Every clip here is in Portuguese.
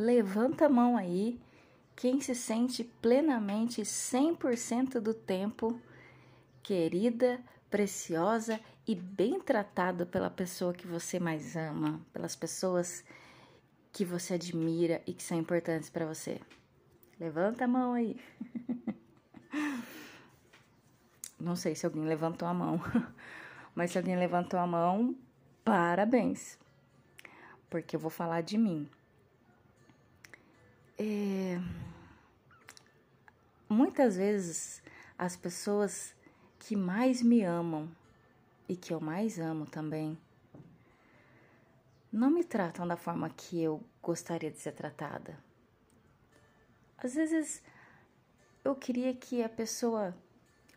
Levanta a mão aí. Quem se sente plenamente 100% do tempo querida, preciosa e bem tratado pela pessoa que você mais ama, pelas pessoas que você admira e que são importantes para você. Levanta a mão aí. Não sei se alguém levantou a mão, mas se alguém levantou a mão, parabéns, porque eu vou falar de mim. É... Muitas vezes as pessoas que mais me amam e que eu mais amo também não me tratam da forma que eu gostaria de ser tratada. Às vezes eu queria que a pessoa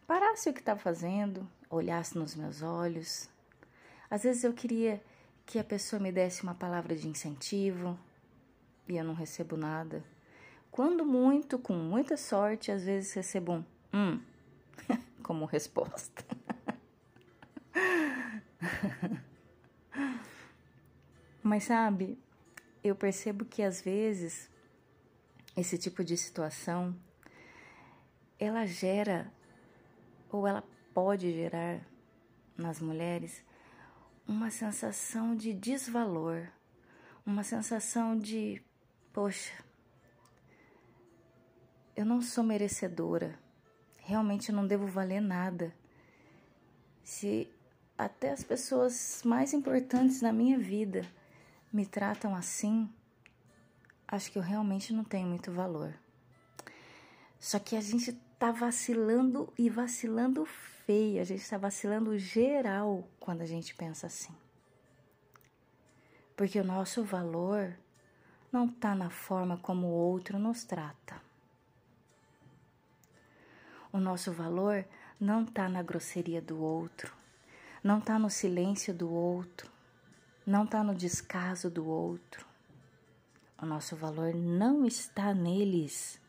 parasse o que estava fazendo, olhasse nos meus olhos. Às vezes eu queria que a pessoa me desse uma palavra de incentivo e eu não recebo nada. Quando muito, com muita sorte, às vezes recebo um hum como resposta. Mas sabe, eu percebo que às vezes esse tipo de situação ela gera ou ela pode gerar nas mulheres uma sensação de desvalor, uma sensação de, poxa, eu não sou merecedora realmente não devo valer nada. Se até as pessoas mais importantes na minha vida me tratam assim, acho que eu realmente não tenho muito valor. Só que a gente tá vacilando e vacilando feio, a gente tá vacilando geral quando a gente pensa assim. Porque o nosso valor não tá na forma como o outro nos trata. O nosso valor não está na grosseria do outro, não está no silêncio do outro, não está no descaso do outro. O nosso valor não está neles.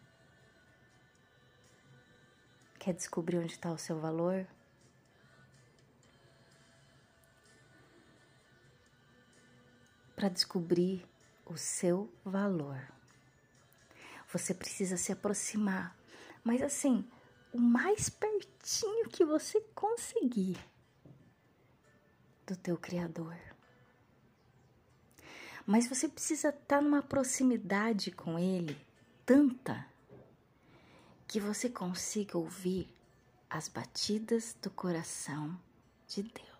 Quer descobrir onde está o seu valor? Para descobrir o seu valor, você precisa se aproximar, mas assim, o mais pertinho que você conseguir do teu Criador. Mas você precisa estar numa proximidade com Ele tanta que você consiga ouvir as batidas do coração de Deus.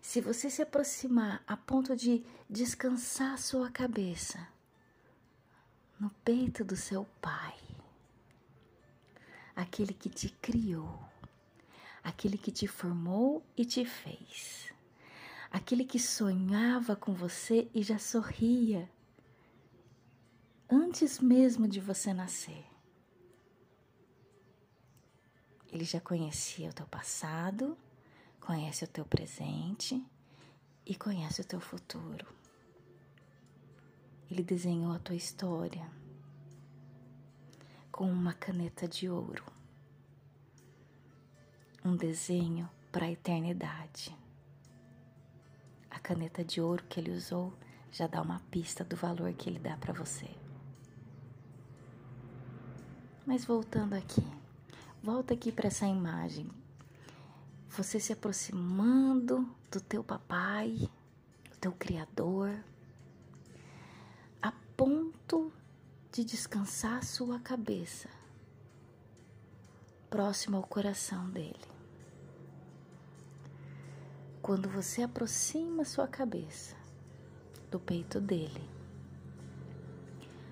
Se você se aproximar a ponto de descansar sua cabeça no peito do seu Pai, aquele que te criou, aquele que te formou e te fez, aquele que sonhava com você e já sorria antes mesmo de você nascer. Ele já conhecia o teu passado, conhece o teu presente e conhece o teu futuro. Ele desenhou a tua história com uma caneta de ouro. Um desenho para a eternidade. A caneta de ouro que ele usou já dá uma pista do valor que ele dá para você. Mas voltando aqui, volta aqui para essa imagem. Você se aproximando do teu papai, do teu criador, a ponto de descansar sua cabeça próximo ao coração dele. Quando você aproxima sua cabeça do peito dele,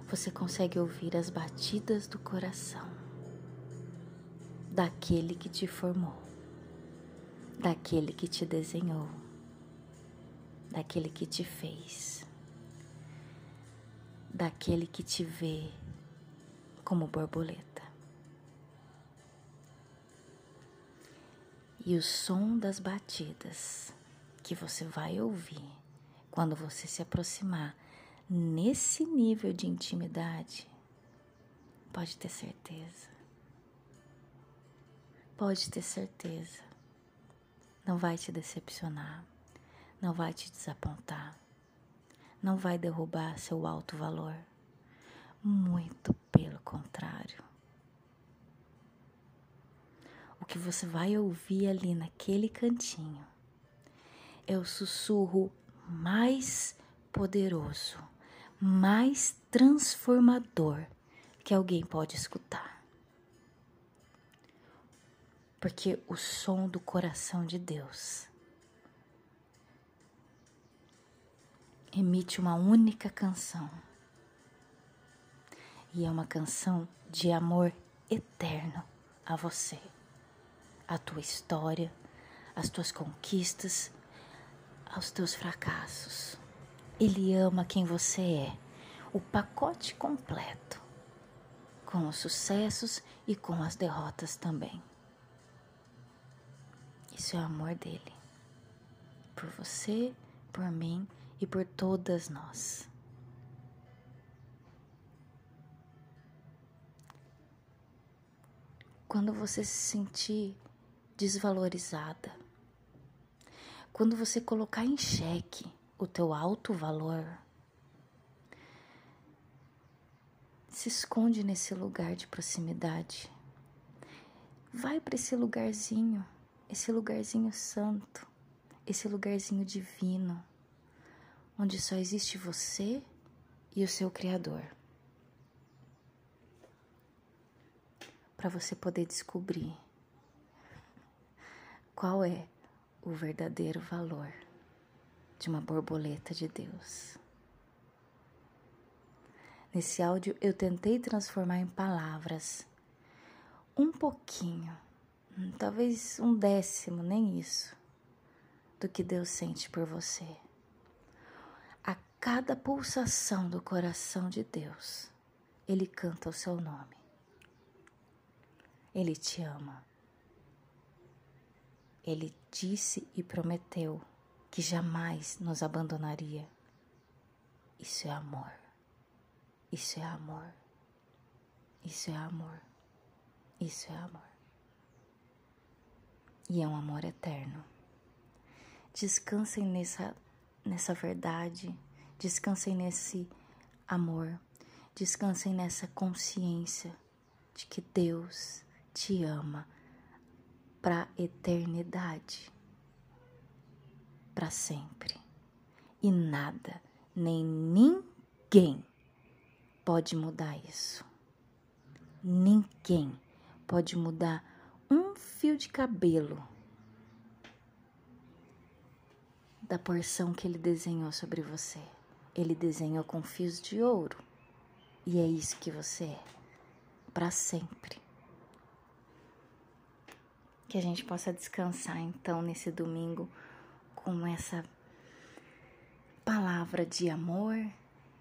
você consegue ouvir as batidas do coração daquele que te formou, daquele que te desenhou, daquele que te fez daquele que te vê como borboleta. E o som das batidas que você vai ouvir quando você se aproximar nesse nível de intimidade, pode ter certeza. Pode ter certeza. Não vai te decepcionar, não vai te desapontar não vai derrubar seu alto valor. Muito pelo contrário. O que você vai ouvir ali naquele cantinho é o sussurro mais poderoso, mais transformador que alguém pode escutar. Porque o som do coração de Deus emite uma única canção. E é uma canção de amor eterno a você, a tua história, as tuas conquistas, aos teus fracassos. Ele ama quem você é, o pacote completo, com os sucessos e com as derrotas também. Isso é o amor dele, por você, por mim e por todas nós. Quando você se sentir desvalorizada, quando você colocar em xeque o teu alto valor, se esconde nesse lugar de proximidade. Vai para esse lugarzinho, esse lugarzinho santo, esse lugarzinho divino onde só existe você e o seu Criador. Para você poder descobrir qual é o verdadeiro valor de uma borboleta de Deus. Nesse áudio eu tentei transformar em palavras um pouquinho, talvez um décimo, nem isso, do que Deus sente por você cada pulsação do coração de Deus, Ele canta o seu nome. Ele te ama. Ele disse e prometeu que jamais nos abandonaria. Isso é amor. Isso é amor. Isso é amor. Isso é amor. E é um amor eterno. Descansem nessa, nessa verdade Descansem nesse amor, descansem nessa consciência de que Deus te ama para eternidade, para sempre. E nada, nem ninguém pode mudar isso. Ninguém pode mudar um fio de cabelo da porção que ele desenhou sobre você. Ele desenhou com fios de ouro. E é isso que você é, para sempre. Que a gente possa descansar então nesse domingo com essa palavra de amor,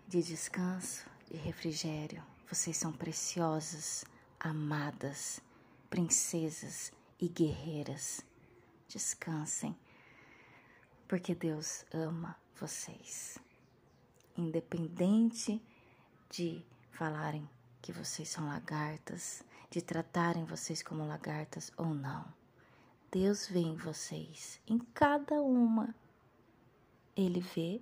de descanso, de refrigério. Vocês são preciosas, amadas, princesas e guerreiras. Descansem, porque Deus ama vocês independente de falarem que vocês são lagartas, de tratarem vocês como lagartas ou não. Deus vê em vocês, em cada uma. Ele vê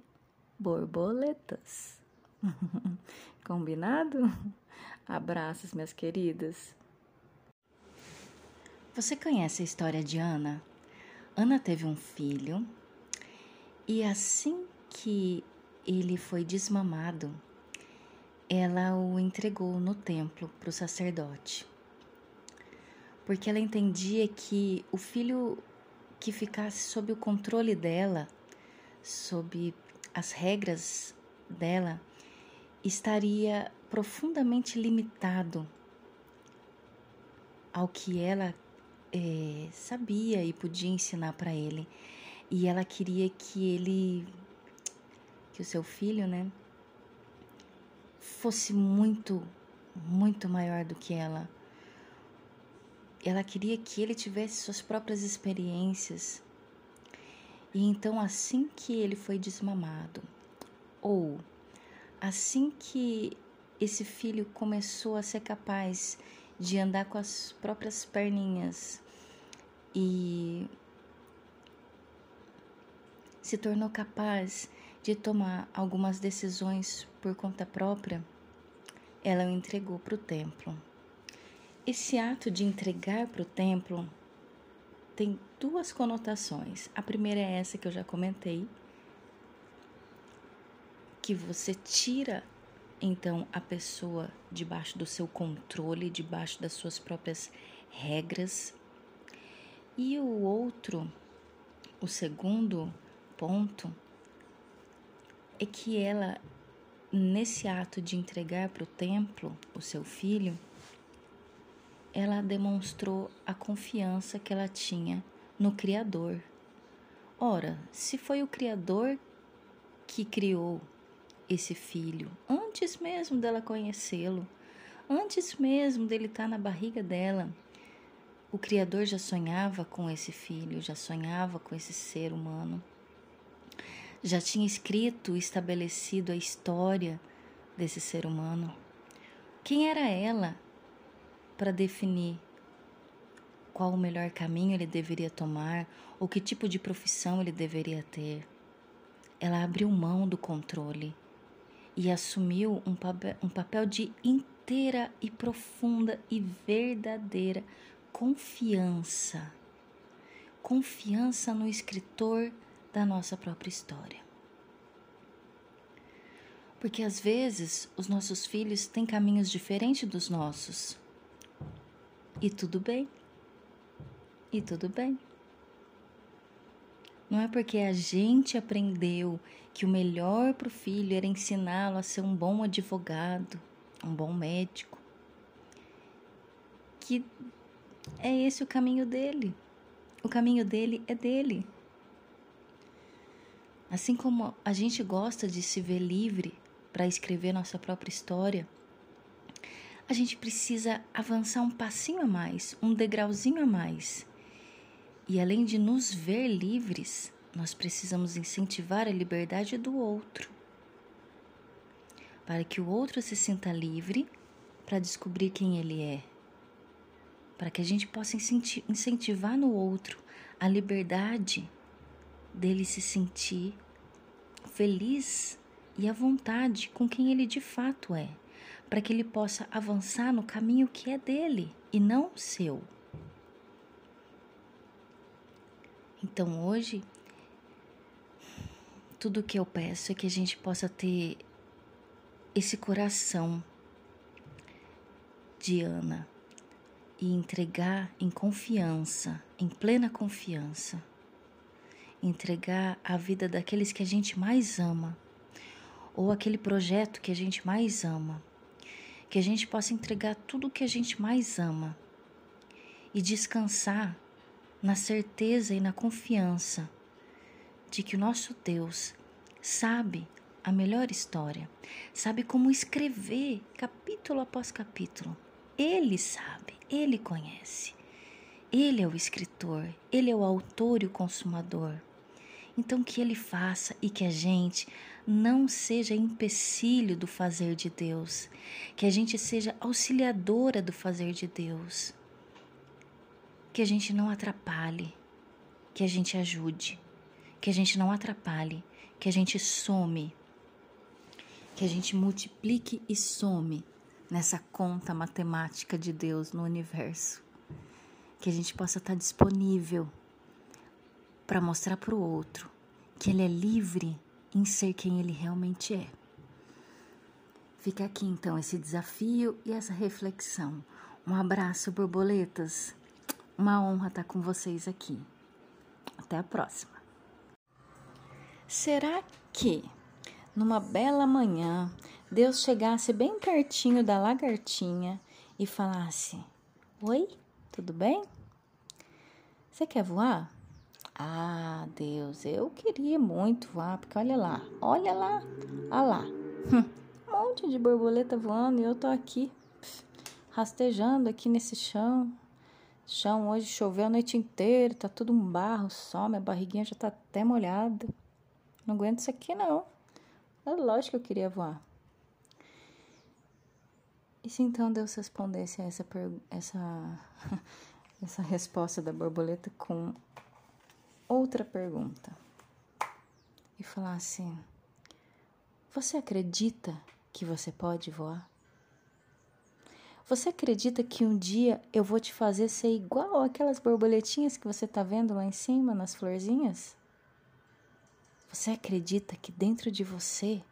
borboletas. Combinado? Abraços, minhas queridas. Você conhece a história de Ana? Ana teve um filho e assim que ele foi desmamado, ela o entregou no templo para o sacerdote. Porque ela entendia que o filho que ficasse sob o controle dela, sob as regras dela, estaria profundamente limitado ao que ela é, sabia e podia ensinar para ele. E ela queria que ele que o seu filho, né, fosse muito, muito maior do que ela. Ela queria que ele tivesse suas próprias experiências. E então, assim que ele foi desmamado, ou assim que esse filho começou a ser capaz de andar com as próprias perninhas e se tornou capaz de tomar algumas decisões por conta própria, ela o entregou para o templo. Esse ato de entregar para o templo tem duas conotações. A primeira é essa que eu já comentei, que você tira então a pessoa debaixo do seu controle, debaixo das suas próprias regras. E o outro, o segundo ponto, é que ela, nesse ato de entregar para o templo o seu filho, ela demonstrou a confiança que ela tinha no Criador. Ora, se foi o Criador que criou esse filho, antes mesmo dela conhecê-lo, antes mesmo dele estar na barriga dela, o Criador já sonhava com esse filho, já sonhava com esse ser humano, já tinha escrito, estabelecido a história desse ser humano. Quem era ela para definir qual o melhor caminho ele deveria tomar ou que tipo de profissão ele deveria ter. Ela abriu mão do controle e assumiu um papel, um papel de inteira e profunda e verdadeira confiança. Confiança no escritor da nossa própria história. Porque às vezes os nossos filhos têm caminhos diferentes dos nossos. E tudo bem. E tudo bem. Não é porque a gente aprendeu que o melhor para o filho era ensiná-lo a ser um bom advogado, um bom médico, que é esse o caminho dele. O caminho dele é dele. Assim como a gente gosta de se ver livre para escrever nossa própria história, a gente precisa avançar um passinho a mais, um degrauzinho a mais. E além de nos ver livres, nós precisamos incentivar a liberdade do outro, para que o outro se sinta livre para descobrir quem ele é, para que a gente possa incentivar no outro a liberdade dele se sentir feliz e à vontade com quem ele de fato é. Para que ele possa avançar no caminho que é dele e não seu. Então hoje, tudo que eu peço é que a gente possa ter esse coração de Ana e entregar em confiança, em plena confiança, entregar a vida daqueles que a gente mais ama ou aquele projeto que a gente mais ama que a gente possa entregar tudo o que a gente mais ama e descansar na certeza e na confiança de que o nosso Deus sabe a melhor história, sabe como escrever capítulo após capítulo. Ele sabe, ele conhece. Ele é o escritor, ele é o autor e o consumador. Então, que ele faça e que a gente não seja empecilho do fazer de Deus, que a gente seja auxiliadora do fazer de Deus, que a gente não atrapalhe, que a gente ajude, que a gente não atrapalhe, que a gente some, que a gente multiplique e some nessa conta matemática de Deus no universo, que a gente possa estar disponível para mostrar para o outro que ele é livre em ser quem ele realmente é. Fica aqui então esse desafio e essa reflexão. Um abraço, borboletas. Uma honra estar com vocês aqui. Até a próxima. Será que numa bela manhã Deus chegasse bem pertinho da lagartinha e falasse: Oi, tudo bem? Você quer voar? Ah, Deus, eu queria muito voar, porque olha lá, olha lá, olha lá. Um monte de borboleta voando e eu tô aqui rastejando aqui nesse chão. Chão hoje choveu a noite inteira, tá tudo um barro só, minha barriguinha já tá até molhada. Não aguento isso aqui não. É lógico que eu queria voar. E se então Deus respondesse a essa, essa, essa resposta da borboleta com outra pergunta e falar assim: Você acredita que você pode voar? Você acredita que um dia eu vou te fazer ser igual aquelas borboletinhas que você está vendo lá em cima, nas florzinhas? Você acredita que dentro de você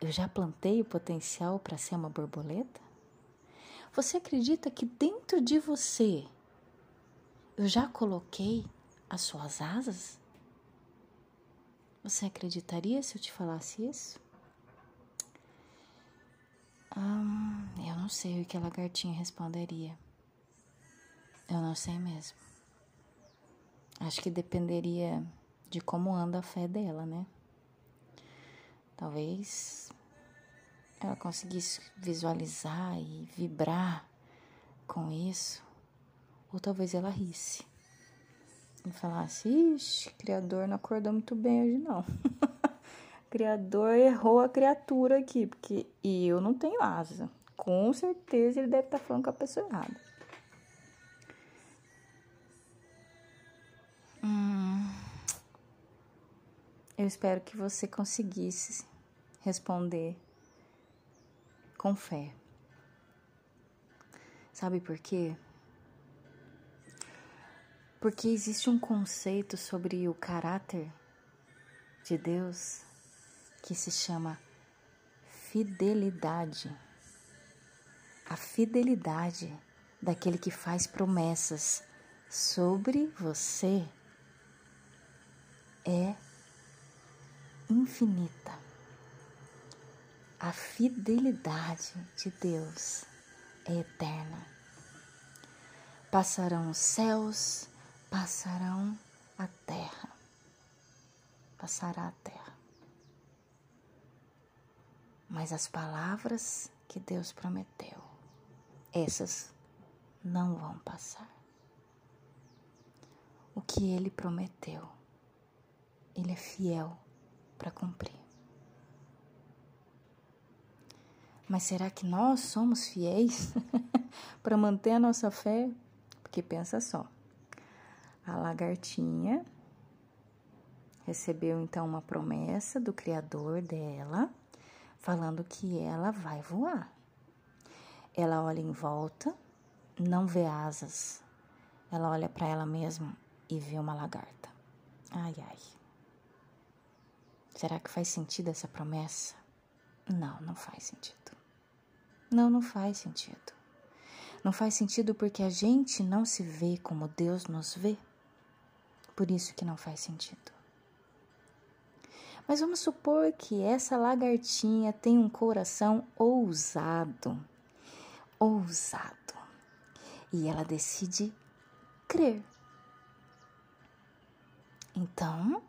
eu já plantei o potencial para ser uma borboleta? Você acredita que dentro de você eu já coloquei as suas asas? Você acreditaria se eu te falasse isso? Hum, eu não sei o que a lagartinha responderia. Eu não sei mesmo. Acho que dependeria de como anda a fé dela, né? Talvez ela conseguisse visualizar e vibrar com isso, ou talvez ela risse e falasse: Ixi, Criador não acordou muito bem hoje, não. Criador errou a criatura aqui, porque eu não tenho asa. Com certeza ele deve estar tá falando com a pessoa errada. Hum, eu espero que você conseguisse responder com fé. Sabe por quê? Porque existe um conceito sobre o caráter de Deus que se chama fidelidade. A fidelidade daquele que faz promessas sobre você é infinita. A fidelidade de Deus é eterna. Passarão os céus, passarão a terra. Passará a terra mas as palavras que Deus prometeu, essas não vão passar. O que ele prometeu, ele é fiel para cumprir. Mas será que nós somos fiéis para manter a nossa fé? Porque pensa só, a lagartinha recebeu então uma promessa do Criador dela falando que ela vai voar. Ela olha em volta, não vê asas. Ela olha para ela mesma e vê uma lagarta. Ai, ai. Será que faz sentido essa promessa? Não, não faz sentido. Não, não faz sentido. Não faz sentido porque a gente não se vê como Deus nos vê. Por isso que não faz sentido. Mas vamos supor que essa lagartinha tem um coração ousado. Ousado. E ela decide crer. Então,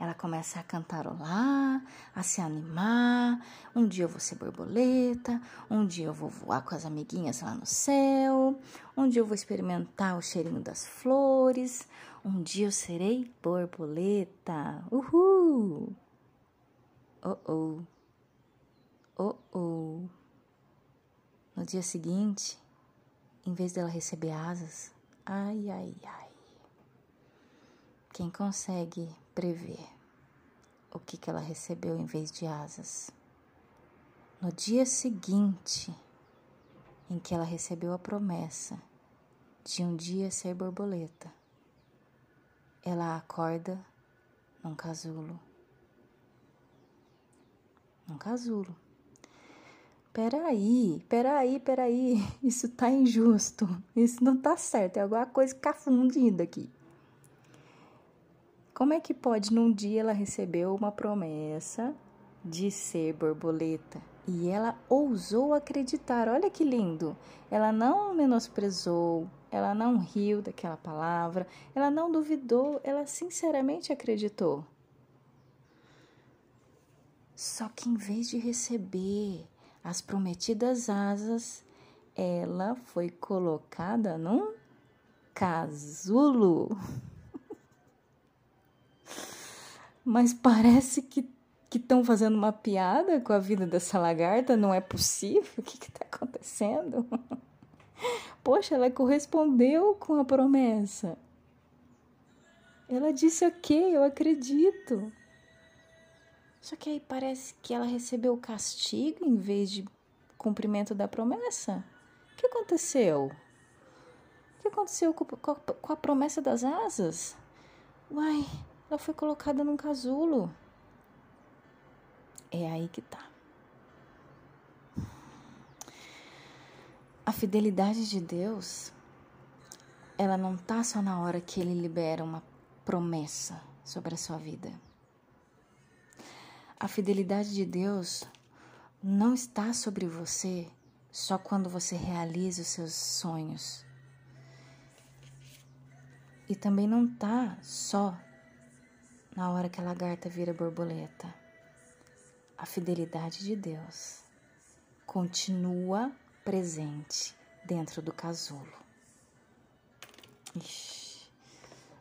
ela começa a cantarolar, a se animar. Um dia eu vou ser borboleta, um dia eu vou voar com as amiguinhas lá no céu, um dia eu vou experimentar o cheirinho das flores, um dia eu serei borboleta. Uhul! Oh oh. Oh oh. No dia seguinte, em vez dela receber asas, ai ai ai. Quem consegue prever o que, que ela recebeu em vez de asas? No dia seguinte, em que ela recebeu a promessa de um dia ser borboleta, ela acorda num casulo. Num casulo. Peraí, peraí, peraí. Isso tá injusto. Isso não tá certo. É alguma coisa cafundida aqui. Como é que pode num dia ela recebeu uma promessa de ser borboleta e ela ousou acreditar? Olha que lindo! Ela não menosprezou, ela não riu daquela palavra, ela não duvidou, ela sinceramente acreditou. Só que em vez de receber as prometidas asas, ela foi colocada num casulo. Mas parece que estão fazendo uma piada com a vida dessa lagarta, não é possível? O que está acontecendo? Poxa, ela correspondeu com a promessa. Ela disse ok, eu acredito. Só que aí parece que ela recebeu castigo em vez de cumprimento da promessa. O que aconteceu? O que aconteceu com a promessa das asas? Uai, ela foi colocada num casulo. É aí que tá. A fidelidade de Deus, ela não tá só na hora que ele libera uma promessa sobre a sua vida. A fidelidade de Deus não está sobre você só quando você realiza os seus sonhos. E também não está só na hora que a lagarta vira borboleta. A fidelidade de Deus continua presente dentro do casulo. Ixi,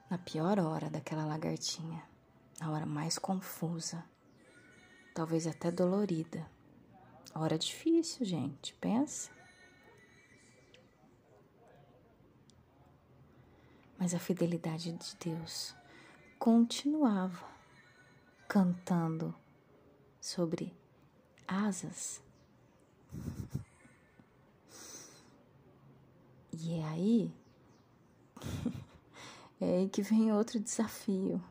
na pior hora daquela lagartinha, a hora mais confusa talvez até dolorida. Hora difícil, gente, pensa. Mas a fidelidade de Deus continuava cantando sobre asas. E é aí, é aí que vem outro desafio.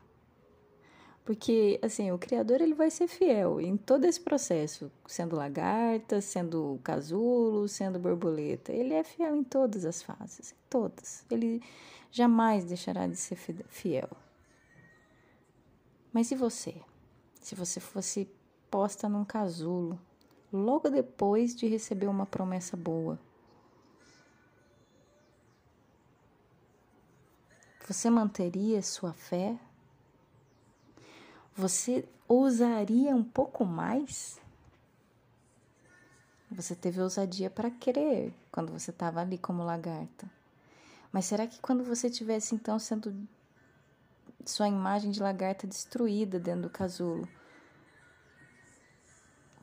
Porque, assim, o Criador ele vai ser fiel em todo esse processo, sendo lagarta, sendo casulo, sendo borboleta. Ele é fiel em todas as fases, em todas. Ele jamais deixará de ser fiel. Mas e você? Se você fosse posta num casulo, logo depois de receber uma promessa boa, você manteria sua fé você ousaria um pouco mais? Você teve ousadia para crer quando você estava ali como lagarta. Mas será que quando você tivesse então sendo sua imagem de lagarta destruída dentro do casulo,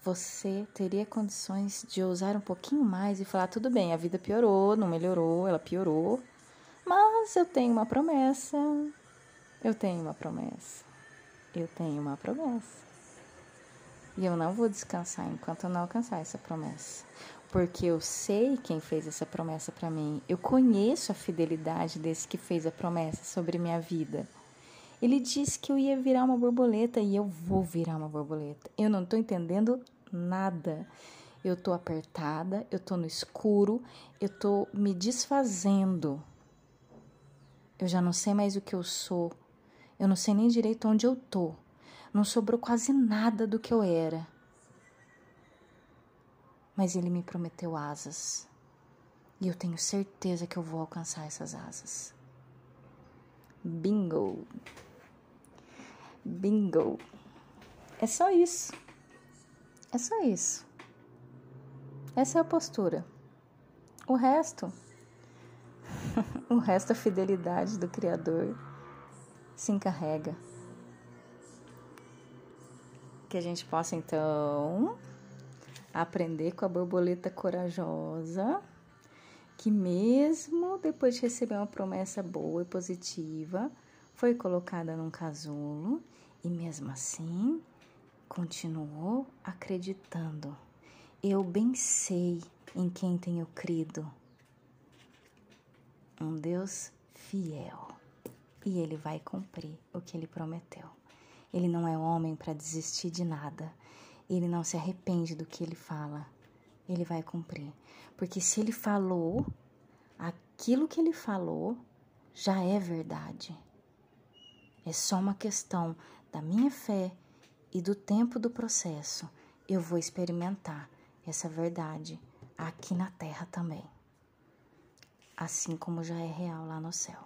você teria condições de ousar um pouquinho mais e falar: tudo bem, a vida piorou, não melhorou, ela piorou, mas eu tenho uma promessa. Eu tenho uma promessa eu tenho uma promessa. E eu não vou descansar enquanto eu não alcançar essa promessa. Porque eu sei quem fez essa promessa para mim. Eu conheço a fidelidade desse que fez a promessa sobre minha vida. Ele disse que eu ia virar uma borboleta e eu vou virar uma borboleta. Eu não tô entendendo nada. Eu tô apertada, eu tô no escuro, eu tô me desfazendo. Eu já não sei mais o que eu sou. Eu não sei nem direito onde eu tô. Não sobrou quase nada do que eu era. Mas ele me prometeu asas. E eu tenho certeza que eu vou alcançar essas asas. Bingo! Bingo! É só isso. É só isso. Essa é a postura. O resto, o resto é a fidelidade do Criador se encarrega. Que a gente possa então aprender com a borboleta corajosa, que mesmo depois de receber uma promessa boa e positiva, foi colocada num casulo e mesmo assim continuou acreditando. Eu bem sei em quem tenho crido. Um Deus fiel e ele vai cumprir o que ele prometeu. Ele não é homem para desistir de nada. Ele não se arrepende do que ele fala. Ele vai cumprir. Porque se ele falou, aquilo que ele falou já é verdade. É só uma questão da minha fé e do tempo do processo. Eu vou experimentar essa verdade aqui na terra também. Assim como já é real lá no céu.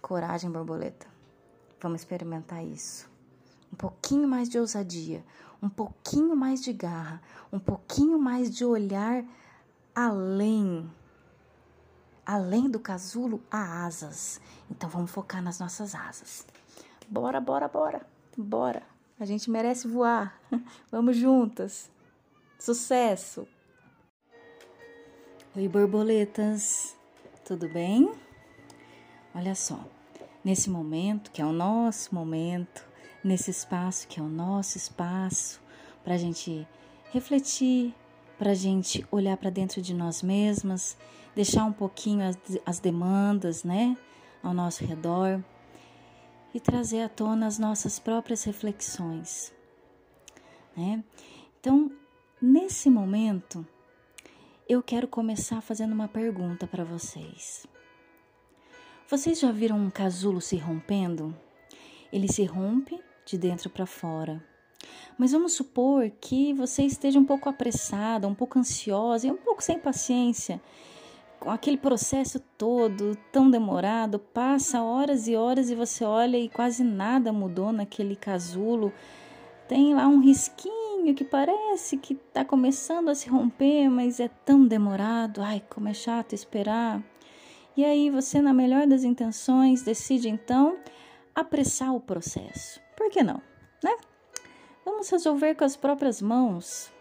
Coragem, borboleta. Vamos experimentar isso. Um pouquinho mais de ousadia, um pouquinho mais de garra, um pouquinho mais de olhar além. Além do casulo, há asas. Então vamos focar nas nossas asas. Bora, bora, bora. Bora. A gente merece voar. Vamos juntas. Sucesso. Oi, borboletas. Tudo bem? Olha só, nesse momento, que é o nosso momento nesse espaço que é o nosso espaço, para a gente refletir, para a gente olhar para dentro de nós mesmas, deixar um pouquinho as, as demandas, né, ao nosso redor e trazer à tona as nossas próprias reflexões, né? Então, nesse momento, eu quero começar fazendo uma pergunta para vocês. Vocês já viram um casulo se rompendo? Ele se rompe de dentro para fora. Mas vamos supor que você esteja um pouco apressada, um pouco ansiosa e um pouco sem paciência. Com aquele processo todo tão demorado, passa horas e horas e você olha e quase nada mudou naquele casulo. Tem lá um risquinho que parece que está começando a se romper, mas é tão demorado. Ai, como é chato esperar. E aí você, na melhor das intenções, decide então apressar o processo. Por que não, né? Vamos resolver com as próprias mãos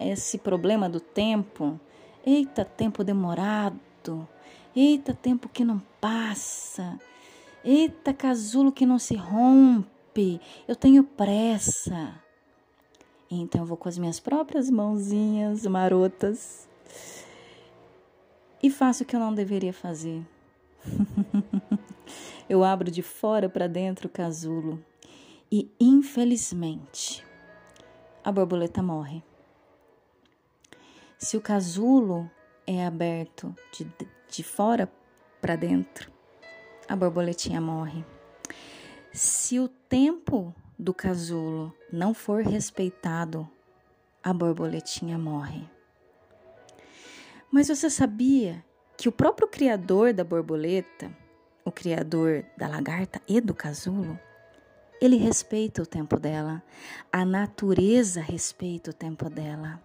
esse problema do tempo. Eita, tempo demorado. Eita, tempo que não passa. Eita, casulo que não se rompe. Eu tenho pressa. Então eu vou com as minhas próprias mãozinhas marotas e faço o que eu não deveria fazer. eu abro de fora para dentro o casulo e, infelizmente, a borboleta morre. Se o casulo é aberto de, de fora para dentro, a borboletinha morre. Se o tempo do casulo não for respeitado, a borboletinha morre. Mas você sabia que o próprio criador da borboleta, o criador da lagarta e do casulo, ele respeita o tempo dela, a natureza respeita o tempo dela.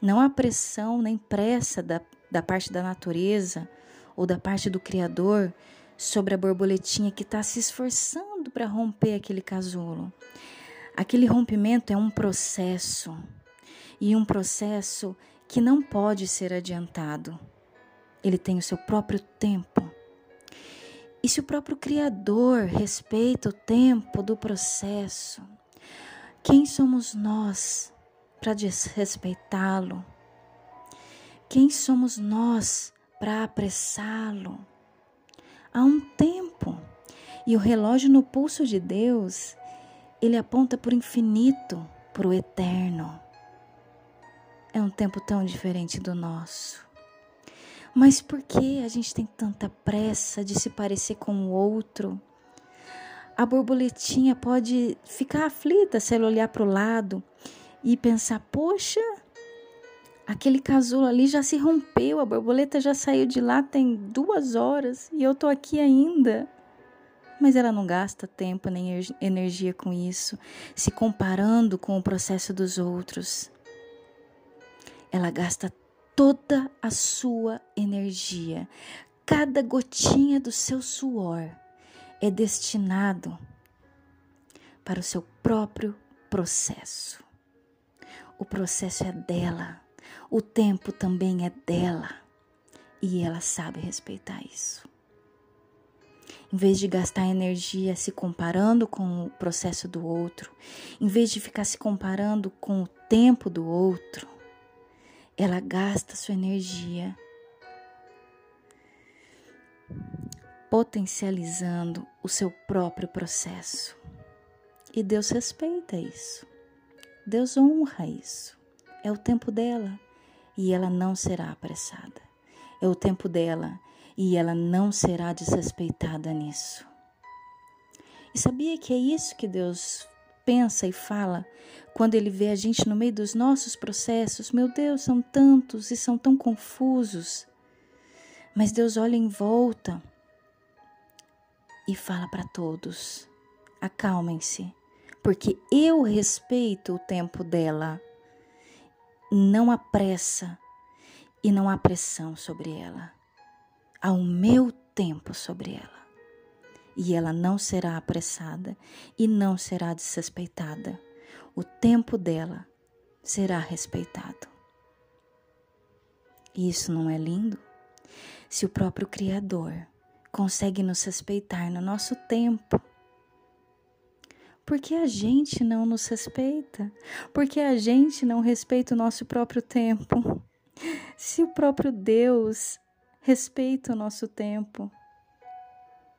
Não há pressão nem pressa da, da parte da natureza ou da parte do Criador sobre a borboletinha que está se esforçando para romper aquele casulo. Aquele rompimento é um processo e um processo que não pode ser adiantado. Ele tem o seu próprio tempo. E se o próprio Criador respeita o tempo do processo, quem somos nós para desrespeitá-lo? Quem somos nós para apressá-lo? Há um tempo e o relógio no pulso de Deus, ele aponta para o infinito, para o eterno. É um tempo tão diferente do nosso. Mas por que a gente tem tanta pressa de se parecer com o outro? A borboletinha pode ficar aflita se ela olhar para o lado e pensar: poxa, aquele casulo ali já se rompeu, a borboleta já saiu de lá tem duas horas e eu tô aqui ainda. Mas ela não gasta tempo nem energia com isso, se comparando com o processo dos outros. Ela gasta toda a sua energia, cada gotinha do seu suor é destinado para o seu próprio processo. O processo é dela, o tempo também é dela e ela sabe respeitar isso. Em vez de gastar energia se comparando com o processo do outro, em vez de ficar se comparando com o tempo do outro, ela gasta sua energia potencializando o seu próprio processo. E Deus respeita isso. Deus honra isso. É o tempo dela e ela não será apressada. É o tempo dela e ela não será desrespeitada nisso. E sabia que é isso que Deus pensa e fala quando ele vê a gente no meio dos nossos processos, meu Deus, são tantos e são tão confusos. Mas Deus olha em volta e fala para todos: acalmem-se, porque eu respeito o tempo dela. Não há pressa e não há pressão sobre ela. Há o meu tempo sobre ela. E ela não será apressada e não será desrespeitada o tempo dela será respeitado. E isso não é lindo? Se o próprio Criador consegue nos respeitar no nosso tempo, Porque a gente não nos respeita, porque a gente não respeita o nosso próprio tempo. Se o próprio Deus respeita o nosso tempo,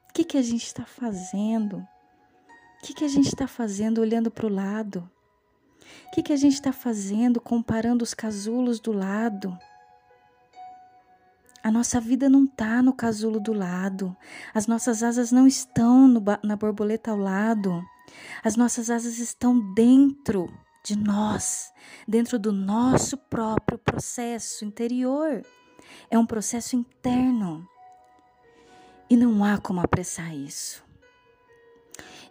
o que, que a gente está fazendo? O que, que a gente está fazendo olhando para o lado? O que, que a gente está fazendo comparando os casulos do lado? A nossa vida não está no casulo do lado. As nossas asas não estão na borboleta ao lado. As nossas asas estão dentro de nós, dentro do nosso próprio processo interior. É um processo interno. E não há como apressar isso.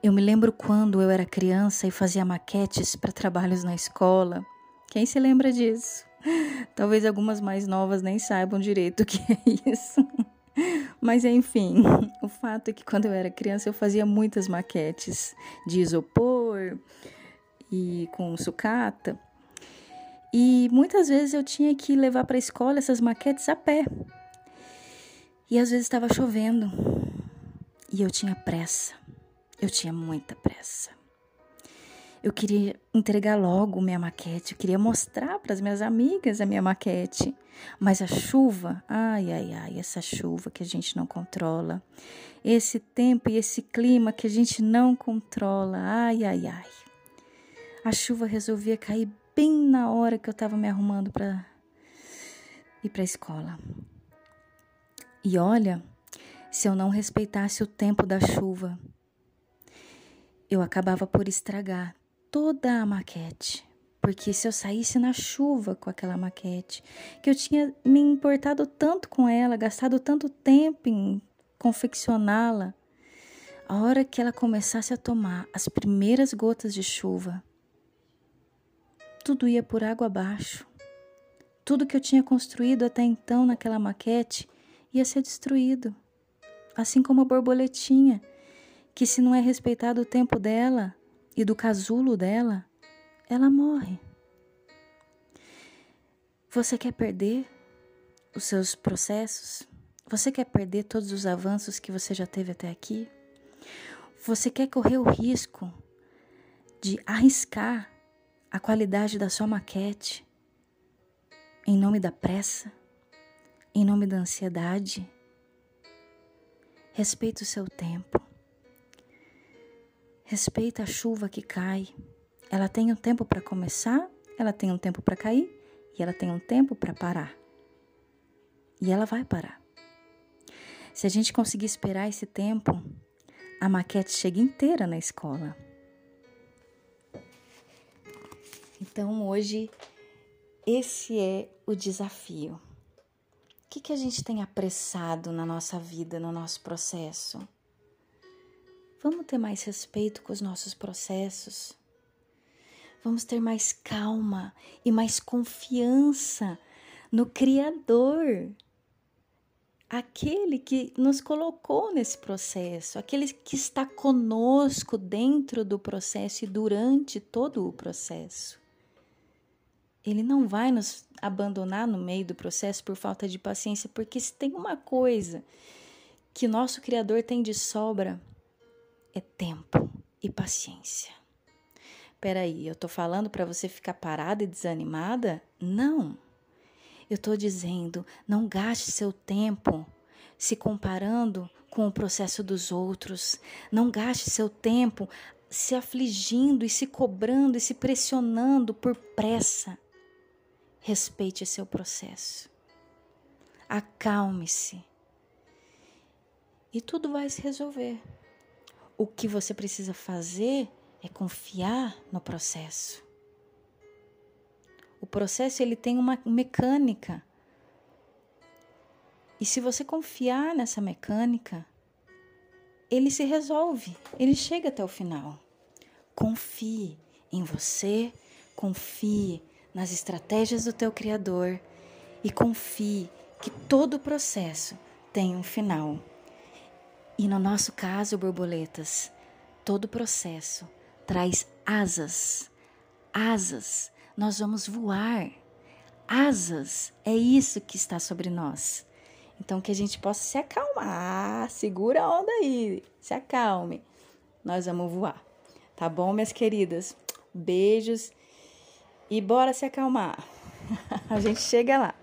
Eu me lembro quando eu era criança e fazia maquetes para trabalhos na escola. Quem se lembra disso? Talvez algumas mais novas nem saibam direito o que é isso. Mas enfim, o fato é que quando eu era criança eu fazia muitas maquetes de isopor e com sucata. E muitas vezes eu tinha que levar para a escola essas maquetes a pé. E às vezes estava chovendo. E eu tinha pressa. Eu tinha muita pressa. Eu queria entregar logo minha maquete, eu queria mostrar para as minhas amigas a minha maquete. Mas a chuva, ai, ai, ai, essa chuva que a gente não controla. Esse tempo e esse clima que a gente não controla, ai, ai, ai. A chuva resolvia cair bem na hora que eu estava me arrumando para ir para a escola. E olha, se eu não respeitasse o tempo da chuva, eu acabava por estragar toda a maquete. Porque se eu saísse na chuva com aquela maquete, que eu tinha me importado tanto com ela, gastado tanto tempo em confeccioná-la, a hora que ela começasse a tomar as primeiras gotas de chuva, tudo ia por água abaixo. Tudo que eu tinha construído até então naquela maquete ia ser destruído. Assim como a borboletinha que se não é respeitado o tempo dela e do casulo dela, ela morre. Você quer perder os seus processos? Você quer perder todos os avanços que você já teve até aqui? Você quer correr o risco de arriscar a qualidade da sua maquete em nome da pressa, em nome da ansiedade? Respeite o seu tempo. Respeita a chuva que cai. Ela tem um tempo para começar, ela tem um tempo para cair e ela tem um tempo para parar. E ela vai parar. Se a gente conseguir esperar esse tempo, a maquete chega inteira na escola. Então hoje esse é o desafio. O que, que a gente tem apressado na nossa vida, no nosso processo? Vamos ter mais respeito com os nossos processos. Vamos ter mais calma e mais confiança no Criador, aquele que nos colocou nesse processo, aquele que está conosco dentro do processo e durante todo o processo. Ele não vai nos abandonar no meio do processo por falta de paciência, porque se tem uma coisa que nosso Criador tem de sobra, é tempo e paciência. Peraí, eu tô falando para você ficar parada e desanimada? Não. Eu tô dizendo, não gaste seu tempo se comparando com o processo dos outros. Não gaste seu tempo se afligindo e se cobrando e se pressionando por pressa. Respeite seu processo. Acalme-se. E tudo vai se resolver. O que você precisa fazer é confiar no processo. O processo ele tem uma mecânica. E se você confiar nessa mecânica, ele se resolve, ele chega até o final. Confie em você, confie nas estratégias do teu criador e confie que todo o processo tem um final. E no nosso caso, borboletas, todo processo traz asas. Asas, nós vamos voar. Asas, é isso que está sobre nós. Então, que a gente possa se acalmar. Segura a onda aí, se acalme. Nós vamos voar. Tá bom, minhas queridas? Beijos e bora se acalmar. A gente chega lá.